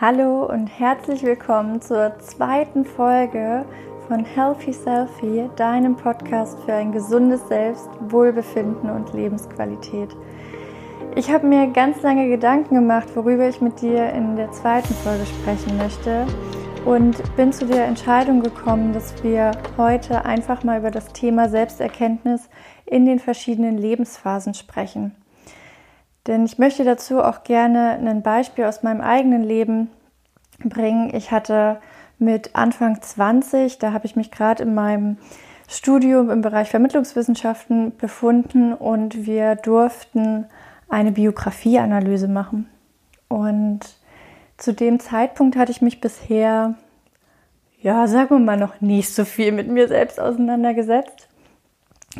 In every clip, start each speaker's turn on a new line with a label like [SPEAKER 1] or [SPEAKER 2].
[SPEAKER 1] Hallo und herzlich willkommen zur zweiten Folge von Healthy Selfie, deinem Podcast für ein gesundes Selbst, Wohlbefinden und Lebensqualität. Ich habe mir ganz lange Gedanken gemacht, worüber ich mit dir in der zweiten Folge sprechen möchte und bin zu der Entscheidung gekommen, dass wir heute einfach mal über das Thema Selbsterkenntnis in den verschiedenen Lebensphasen sprechen. Denn ich möchte dazu auch gerne ein Beispiel aus meinem eigenen Leben bringen. Ich hatte mit Anfang 20, da habe ich mich gerade in meinem Studium im Bereich Vermittlungswissenschaften befunden und wir durften eine Biografieanalyse machen. Und zu dem Zeitpunkt hatte ich mich bisher, ja, sagen wir mal, noch nicht so viel mit mir selbst auseinandergesetzt.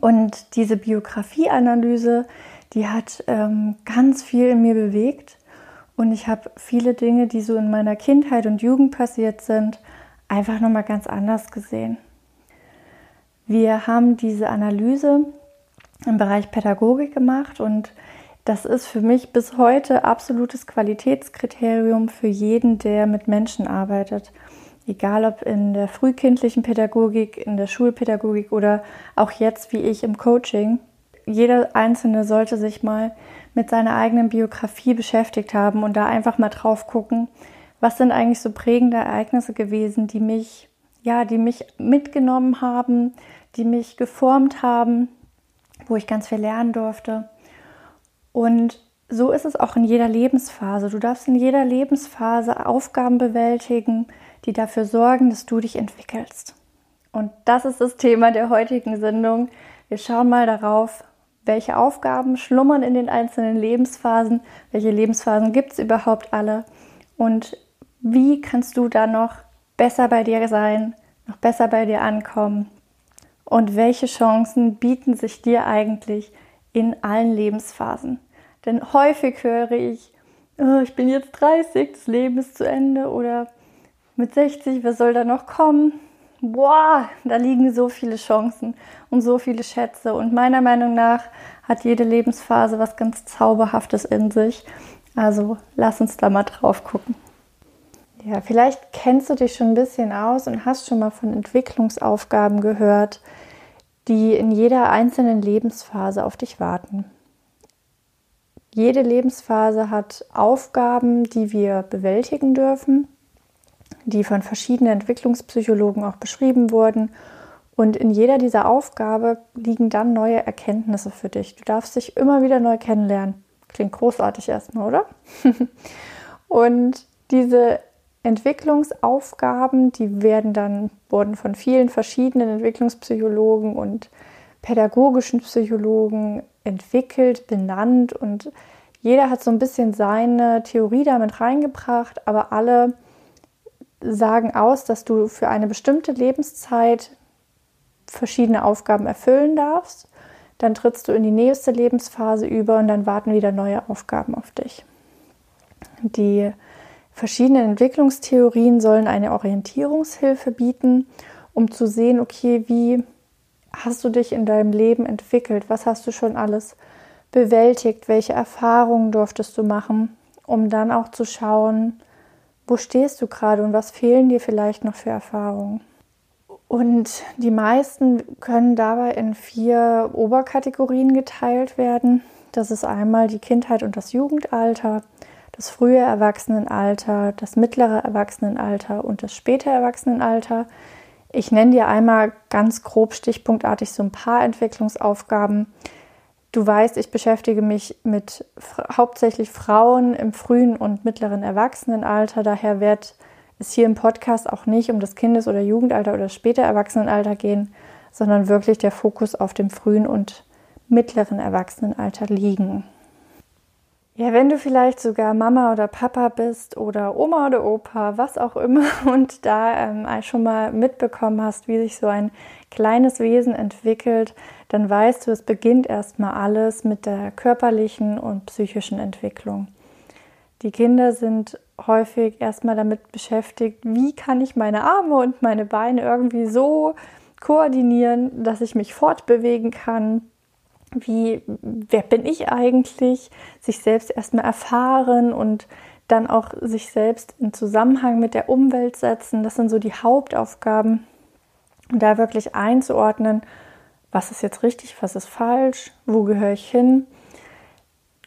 [SPEAKER 1] Und diese Biografieanalyse, die hat ähm, ganz viel in mir bewegt. Und ich habe viele Dinge, die so in meiner Kindheit und Jugend passiert sind, einfach nochmal ganz anders gesehen. Wir haben diese Analyse im Bereich Pädagogik gemacht und das ist für mich bis heute absolutes Qualitätskriterium für jeden, der mit Menschen arbeitet. Egal ob in der frühkindlichen Pädagogik, in der Schulpädagogik oder auch jetzt wie ich im Coaching jeder Einzelne sollte sich mal mit seiner eigenen Biografie beschäftigt haben und da einfach mal drauf gucken, was sind eigentlich so prägende Ereignisse gewesen, die mich, ja, die mich mitgenommen haben, die mich geformt haben, wo ich ganz viel lernen durfte. Und so ist es auch in jeder Lebensphase. Du darfst in jeder Lebensphase Aufgaben bewältigen, die dafür sorgen, dass du dich entwickelst. Und das ist das Thema der heutigen Sendung. Wir schauen mal darauf, welche Aufgaben schlummern in den einzelnen Lebensphasen, welche Lebensphasen gibt es überhaupt alle und wie kannst du da noch besser bei dir sein, noch besser bei dir ankommen und welche Chancen bieten sich dir eigentlich in allen Lebensphasen. Denn häufig höre ich, oh, ich bin jetzt 30, das Leben ist zu Ende oder mit 60, was soll da noch kommen? Boah, da liegen so viele Chancen und so viele Schätze. Und meiner Meinung nach hat jede Lebensphase was ganz Zauberhaftes in sich. Also lass uns da mal drauf gucken. Ja, vielleicht kennst du dich schon ein bisschen aus und hast schon mal von Entwicklungsaufgaben gehört, die in jeder einzelnen Lebensphase auf dich warten. Jede Lebensphase hat Aufgaben, die wir bewältigen dürfen die von verschiedenen Entwicklungspsychologen auch beschrieben wurden. Und in jeder dieser Aufgabe liegen dann neue Erkenntnisse für dich. Du darfst dich immer wieder neu kennenlernen. Klingt großartig erstmal, oder? und diese Entwicklungsaufgaben, die werden dann, wurden von vielen verschiedenen Entwicklungspsychologen und pädagogischen Psychologen entwickelt, benannt und jeder hat so ein bisschen seine Theorie damit reingebracht, aber alle sagen aus, dass du für eine bestimmte Lebenszeit verschiedene Aufgaben erfüllen darfst. Dann trittst du in die nächste Lebensphase über und dann warten wieder neue Aufgaben auf dich. Die verschiedenen Entwicklungstheorien sollen eine Orientierungshilfe bieten, um zu sehen, okay, wie hast du dich in deinem Leben entwickelt? Was hast du schon alles bewältigt? Welche Erfahrungen durftest du machen? Um dann auch zu schauen, wo stehst du gerade und was fehlen dir vielleicht noch für Erfahrungen? Und die meisten können dabei in vier Oberkategorien geteilt werden. Das ist einmal die Kindheit und das Jugendalter, das frühe Erwachsenenalter, das mittlere Erwachsenenalter und das späte Erwachsenenalter. Ich nenne dir einmal ganz grob stichpunktartig so ein paar Entwicklungsaufgaben, Du weißt, ich beschäftige mich mit hauptsächlich Frauen im frühen und mittleren Erwachsenenalter. Daher wird es hier im Podcast auch nicht um das Kindes- oder Jugendalter oder später Erwachsenenalter gehen, sondern wirklich der Fokus auf dem frühen und mittleren Erwachsenenalter liegen. Ja, wenn du vielleicht sogar Mama oder Papa bist oder Oma oder Opa, was auch immer, und da ähm, schon mal mitbekommen hast, wie sich so ein kleines Wesen entwickelt, dann weißt du, es beginnt erstmal alles mit der körperlichen und psychischen Entwicklung. Die Kinder sind häufig erstmal damit beschäftigt, wie kann ich meine Arme und meine Beine irgendwie so koordinieren, dass ich mich fortbewegen kann. Wie, wer bin ich eigentlich? Sich selbst erstmal erfahren und dann auch sich selbst in Zusammenhang mit der Umwelt setzen. Das sind so die Hauptaufgaben. Da wirklich einzuordnen, was ist jetzt richtig, was ist falsch, wo gehöre ich hin.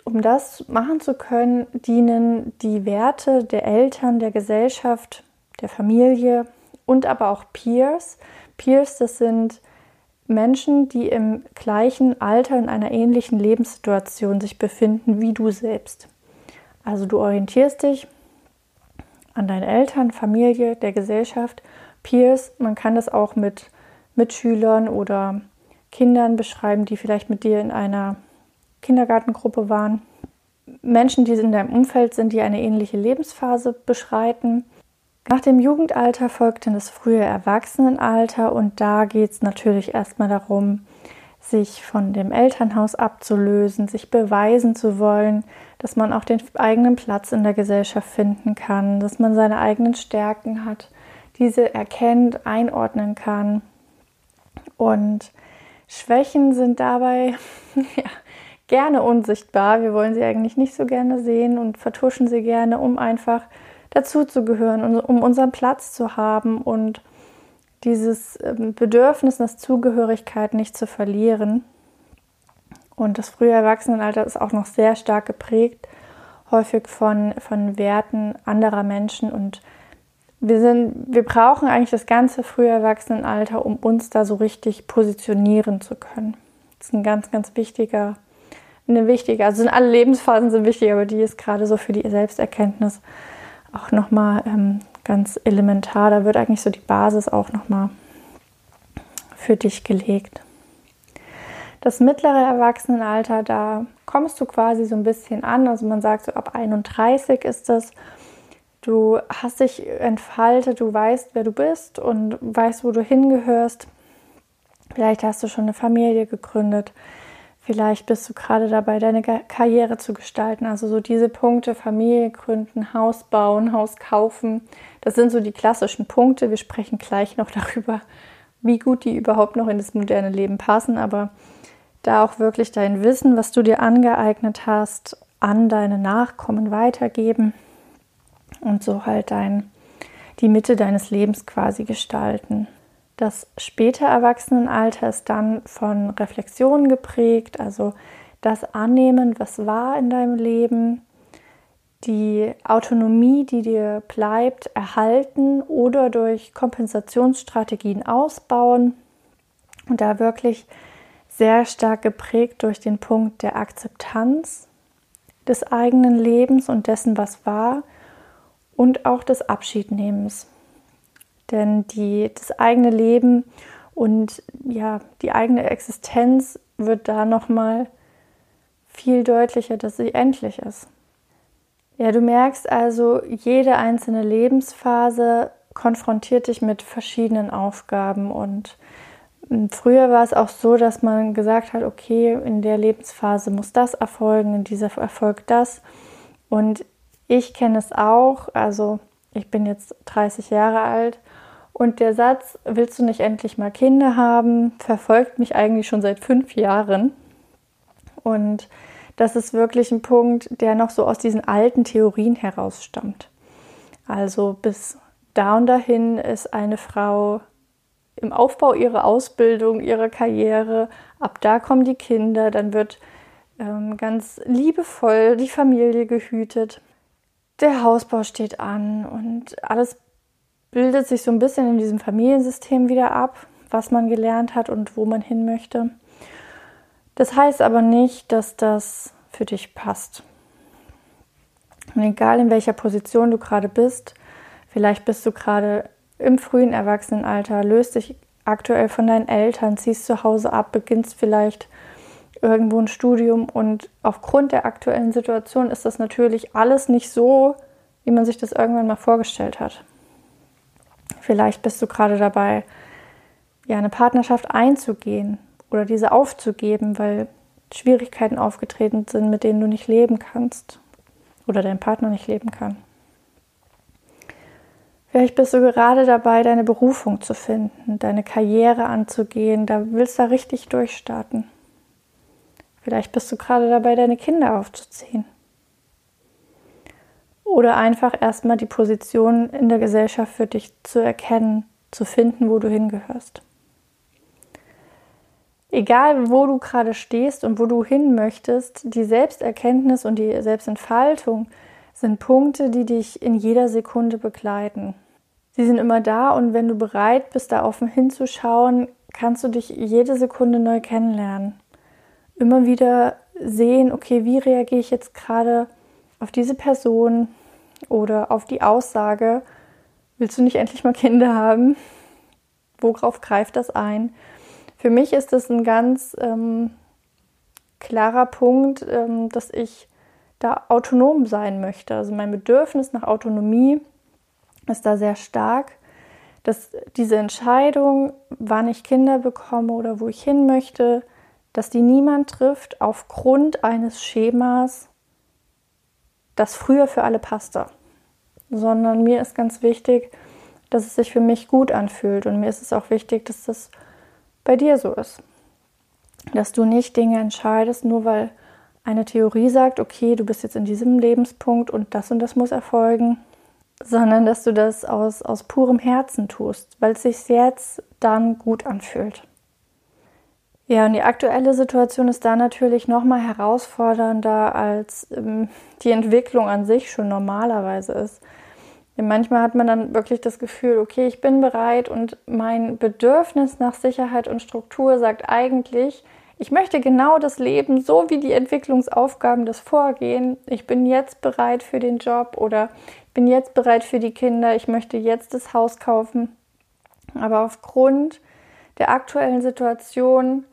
[SPEAKER 1] Um das machen zu können, dienen die Werte der Eltern, der Gesellschaft, der Familie und aber auch Peers. Peers, das sind Menschen, die im gleichen Alter in einer ähnlichen Lebenssituation sich befinden wie du selbst. Also du orientierst dich an deine Eltern, Familie, der Gesellschaft, Peers. Man kann das auch mit Mitschülern oder Kindern beschreiben, die vielleicht mit dir in einer Kindergartengruppe waren. Menschen, die in deinem Umfeld sind, die eine ähnliche Lebensphase beschreiten. Nach dem Jugendalter folgt dann das frühe Erwachsenenalter und da geht es natürlich erstmal darum, sich von dem Elternhaus abzulösen, sich beweisen zu wollen, dass man auch den eigenen Platz in der Gesellschaft finden kann, dass man seine eigenen Stärken hat, diese erkennt, einordnen kann. Und Schwächen sind dabei ja, gerne unsichtbar. Wir wollen sie eigentlich nicht so gerne sehen und vertuschen sie gerne, um einfach dazuzugehören und um unseren Platz zu haben und dieses ähm, Bedürfnis nach Zugehörigkeit nicht zu verlieren. Und das frühe Erwachsenenalter ist auch noch sehr stark geprägt, häufig von, von Werten anderer Menschen. Und wir, sind, wir brauchen eigentlich das ganze frühe Erwachsenenalter, um uns da so richtig positionieren zu können. Das ist ein ganz, ganz wichtiger, eine wichtige, also sind alle Lebensphasen sind wichtig, aber die ist gerade so für die Selbsterkenntnis auch nochmal ähm, ganz elementar. Da wird eigentlich so die Basis auch nochmal für dich gelegt. Das mittlere Erwachsenenalter, da kommst du quasi so ein bisschen an. Also man sagt so ab 31 ist das. Du hast dich entfaltet, du weißt, wer du bist und weißt, wo du hingehörst. Vielleicht hast du schon eine Familie gegründet. Vielleicht bist du gerade dabei, deine Karriere zu gestalten. Also so diese Punkte, Familie gründen, Haus bauen, Haus kaufen, das sind so die klassischen Punkte. Wir sprechen gleich noch darüber, wie gut die überhaupt noch in das moderne Leben passen. Aber da auch wirklich dein Wissen, was du dir angeeignet hast, an deine Nachkommen weitergeben und so halt dein, die Mitte deines Lebens quasi gestalten. Das späte Erwachsenenalter ist dann von Reflexionen geprägt, also das Annehmen, was war in deinem Leben, die Autonomie, die dir bleibt, erhalten oder durch Kompensationsstrategien ausbauen und da wirklich sehr stark geprägt durch den Punkt der Akzeptanz des eigenen Lebens und dessen, was war und auch des Abschiednehmens. Denn die, das eigene Leben und ja, die eigene Existenz wird da nochmal viel deutlicher, dass sie endlich ist. Ja, du merkst also, jede einzelne Lebensphase konfrontiert dich mit verschiedenen Aufgaben und hm, Früher war es auch so, dass man gesagt hat, okay, in der Lebensphase muss das erfolgen, in dieser erfolgt das. Und ich kenne es auch, also ich bin jetzt 30 Jahre alt und der Satz, willst du nicht endlich mal Kinder haben, verfolgt mich eigentlich schon seit fünf Jahren. Und das ist wirklich ein Punkt, der noch so aus diesen alten Theorien herausstammt. Also bis da und dahin ist eine Frau im Aufbau ihrer Ausbildung, ihrer Karriere, ab da kommen die Kinder, dann wird ähm, ganz liebevoll die Familie gehütet. Der Hausbau steht an und alles bildet sich so ein bisschen in diesem Familiensystem wieder ab, was man gelernt hat und wo man hin möchte. Das heißt aber nicht, dass das für dich passt. Und egal in welcher Position du gerade bist, vielleicht bist du gerade im frühen Erwachsenenalter, löst dich aktuell von deinen Eltern, ziehst zu Hause ab, beginnst vielleicht irgendwo ein Studium und aufgrund der aktuellen Situation ist das natürlich alles nicht so, wie man sich das irgendwann mal vorgestellt hat. Vielleicht bist du gerade dabei, ja, eine Partnerschaft einzugehen oder diese aufzugeben, weil Schwierigkeiten aufgetreten sind, mit denen du nicht leben kannst oder dein Partner nicht leben kann. Vielleicht bist du gerade dabei, deine Berufung zu finden, deine Karriere anzugehen, da willst du da richtig durchstarten. Vielleicht bist du gerade dabei, deine Kinder aufzuziehen. oder einfach erstmal die Position in der Gesellschaft für dich zu erkennen, zu finden, wo du hingehörst. Egal, wo du gerade stehst und wo du hin möchtest, die Selbsterkenntnis und die Selbstentfaltung sind Punkte, die dich in jeder Sekunde begleiten. Sie sind immer da und wenn du bereit bist, da offen hinzuschauen, kannst du dich jede Sekunde neu kennenlernen. Immer wieder sehen, okay, wie reagiere ich jetzt gerade auf diese Person oder auf die Aussage, willst du nicht endlich mal Kinder haben? Worauf greift das ein? Für mich ist das ein ganz ähm, klarer Punkt, ähm, dass ich da autonom sein möchte. Also mein Bedürfnis nach Autonomie ist da sehr stark, dass diese Entscheidung, wann ich Kinder bekomme oder wo ich hin möchte, dass die niemand trifft aufgrund eines Schemas, das früher für alle passte. Sondern mir ist ganz wichtig, dass es sich für mich gut anfühlt. Und mir ist es auch wichtig, dass das bei dir so ist. Dass du nicht Dinge entscheidest, nur weil eine Theorie sagt, okay, du bist jetzt in diesem Lebenspunkt und das und das muss erfolgen, sondern dass du das aus, aus purem Herzen tust, weil es sich jetzt dann gut anfühlt. Ja, und die aktuelle Situation ist da natürlich noch mal herausfordernder, als ähm, die Entwicklung an sich schon normalerweise ist. Denn manchmal hat man dann wirklich das Gefühl, okay, ich bin bereit und mein Bedürfnis nach Sicherheit und Struktur sagt eigentlich, ich möchte genau das Leben, so wie die Entwicklungsaufgaben das vorgehen. Ich bin jetzt bereit für den Job oder bin jetzt bereit für die Kinder, ich möchte jetzt das Haus kaufen. Aber aufgrund der aktuellen Situation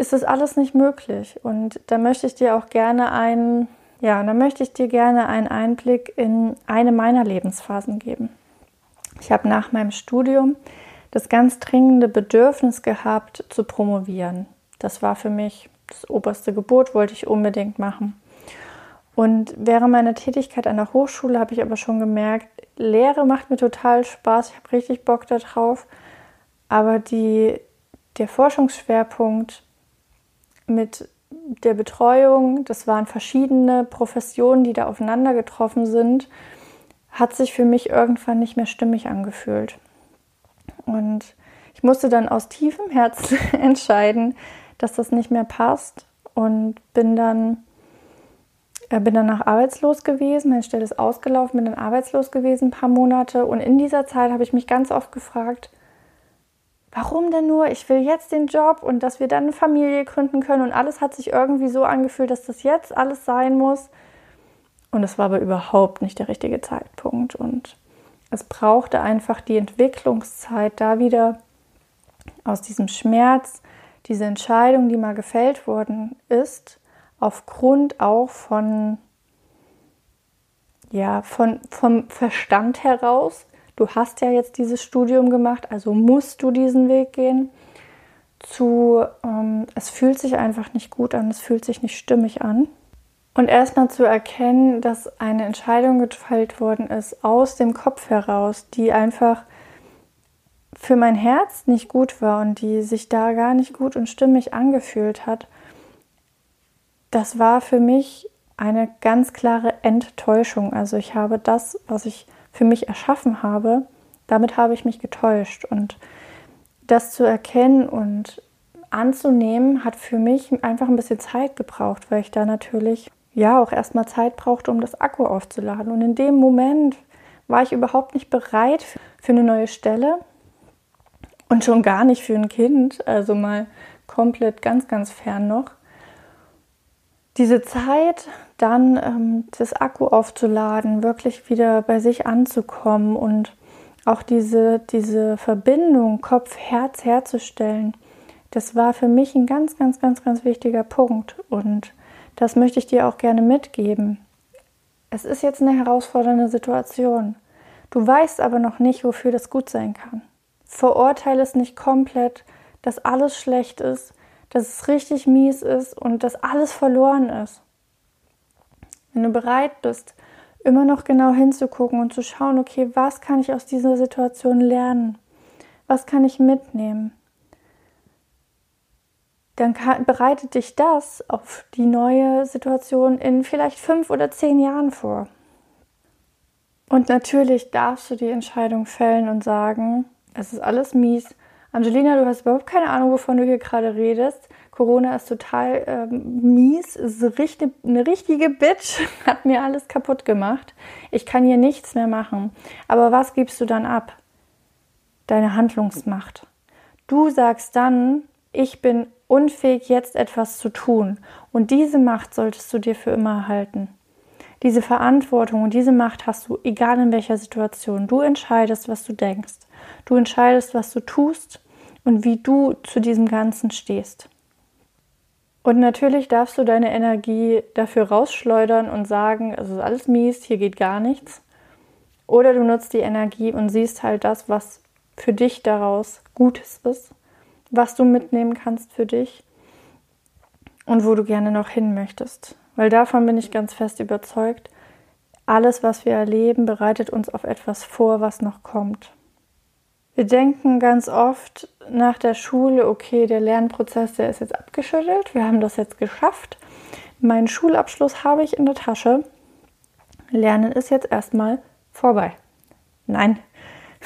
[SPEAKER 1] ist das alles nicht möglich. Und da möchte ich dir auch gerne einen, ja, da möchte ich dir gerne einen Einblick in eine meiner Lebensphasen geben. Ich habe nach meinem Studium das ganz dringende Bedürfnis gehabt, zu promovieren. Das war für mich das oberste Gebot, wollte ich unbedingt machen. Und während meiner Tätigkeit an der Hochschule habe ich aber schon gemerkt, Lehre macht mir total Spaß, ich habe richtig Bock darauf. Aber die, der Forschungsschwerpunkt mit der Betreuung, das waren verschiedene Professionen, die da aufeinander getroffen sind, hat sich für mich irgendwann nicht mehr stimmig angefühlt. Und ich musste dann aus tiefem Herzen entscheiden, dass das nicht mehr passt und bin dann äh, bin danach arbeitslos gewesen, meine Stelle ist ausgelaufen, bin dann arbeitslos gewesen, ein paar Monate. Und in dieser Zeit habe ich mich ganz oft gefragt, warum denn nur? Ich will jetzt den Job und dass wir dann eine Familie gründen können. Und alles hat sich irgendwie so angefühlt, dass das jetzt alles sein muss. Und es war aber überhaupt nicht der richtige Zeitpunkt. Und es brauchte einfach die Entwicklungszeit, da wieder aus diesem Schmerz, diese Entscheidung, die mal gefällt worden ist, aufgrund auch von, ja, von, vom Verstand heraus. Du hast ja jetzt dieses Studium gemacht, also musst du diesen Weg gehen. Zu, ähm, es fühlt sich einfach nicht gut an, es fühlt sich nicht stimmig an. Und erstmal zu erkennen, dass eine Entscheidung gefällt worden ist aus dem Kopf heraus, die einfach für mein Herz nicht gut war und die sich da gar nicht gut und stimmig angefühlt hat das war für mich eine ganz klare Enttäuschung. Also ich habe das, was ich für mich erschaffen habe, damit habe ich mich getäuscht. Und das zu erkennen und anzunehmen, hat für mich einfach ein bisschen Zeit gebraucht, weil ich da natürlich ja auch erstmal Zeit brauchte, um das Akku aufzuladen. Und in dem Moment war ich überhaupt nicht bereit für eine neue Stelle und schon gar nicht für ein Kind, also mal komplett ganz, ganz fern noch diese Zeit, dann ähm, das Akku aufzuladen, wirklich wieder bei sich anzukommen und auch diese, diese Verbindung Kopf-Herz herzustellen, das war für mich ein ganz, ganz, ganz, ganz wichtiger Punkt. Und das möchte ich dir auch gerne mitgeben. Es ist jetzt eine herausfordernde Situation. Du weißt aber noch nicht, wofür das gut sein kann. Verurteile es nicht komplett, dass alles schlecht ist, dass es richtig mies ist und dass alles verloren ist. Wenn du bereit bist, immer noch genau hinzugucken und zu schauen, okay, was kann ich aus dieser Situation lernen? Was kann ich mitnehmen? Dann kann, bereitet dich das auf die neue Situation in vielleicht fünf oder zehn Jahren vor. natürlich darfst du die Entscheidung fällen und sagen, es ist alles mies. Angelina, du hast überhaupt keine Ahnung, wovon du hier gerade redest. Corona ist total ähm, mies, ist richtig, eine richtige Bitch, hat mir alles kaputt gemacht. Ich kann hier nichts mehr machen. Aber was gibst du dann ab? Deine Handlungsmacht. Du sagst dann, ich bin unfähig, jetzt etwas zu tun. Und diese Macht solltest du dir für immer erhalten. Diese Verantwortung und diese Macht hast du, egal in welcher Situation. Du entscheidest, was du denkst. Du entscheidest, was du tust und wie du zu diesem Ganzen stehst. Und natürlich darfst du deine Energie dafür rausschleudern und sagen, es ist alles mies, hier geht gar nichts. Oder du nutzt die Energie und siehst halt das, was für dich daraus Gutes ist, was du mitnehmen kannst für dich und wo du gerne noch hin möchtest. Weil davon bin ich ganz fest überzeugt, alles, was wir erleben, bereitet uns auf etwas vor, was noch kommt. Wir denken ganz oft nach der Schule, okay, der Lernprozess, der ist jetzt abgeschüttelt, wir haben das jetzt geschafft. Meinen Schulabschluss habe ich in der Tasche. Lernen ist jetzt erstmal vorbei. Nein,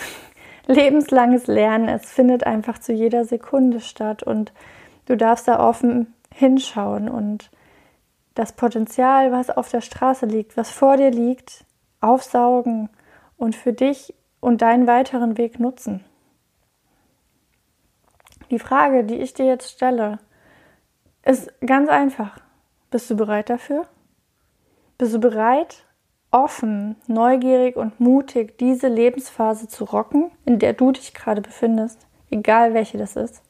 [SPEAKER 1] lebenslanges Lernen, es findet einfach zu jeder Sekunde statt und du darfst da offen hinschauen und das Potenzial, was auf der Straße liegt, was vor dir liegt, aufsaugen und für dich und deinen weiteren Weg nutzen. Die Frage, die ich dir jetzt stelle, ist ganz einfach. Bist du bereit dafür? Bist du bereit, offen, neugierig und mutig diese Lebensphase zu rocken, in der du dich gerade befindest, egal welche das ist?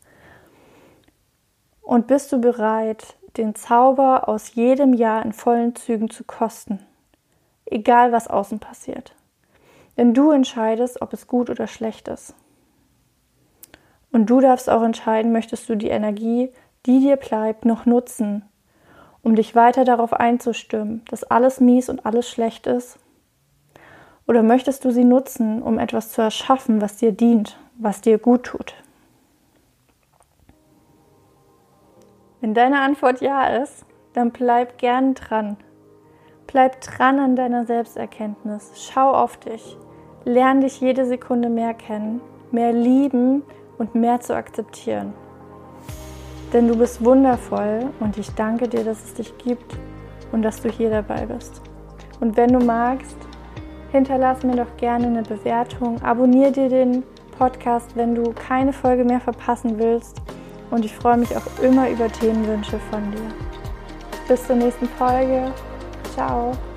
[SPEAKER 1] Und bist du bereit, den Zauber aus jedem Jahr in vollen Zügen zu kosten, egal was außen passiert? Denn du entscheidest, ob es gut oder schlecht ist. Und du darfst auch entscheiden, möchtest du die Energie, die dir bleibt, noch nutzen, um dich weiter darauf einzustimmen, dass alles mies und alles schlecht ist? Oder möchtest du sie nutzen, um etwas zu erschaffen, was dir dient, was dir gut tut? Wenn deine Antwort ja ist, dann bleib gern dran. Bleib dran an deiner Selbsterkenntnis. Schau auf dich. Lern dich jede Sekunde mehr kennen, mehr lieben und mehr zu akzeptieren. Denn du bist wundervoll und ich danke dir, dass es dich gibt und dass du hier dabei bist. Und wenn du magst, hinterlass mir doch gerne eine Bewertung, abonniere dir den Podcast, wenn du keine Folge mehr verpassen willst. Und ich freue mich auch immer über Themenwünsche von dir. Bis zur nächsten Folge. Tchau!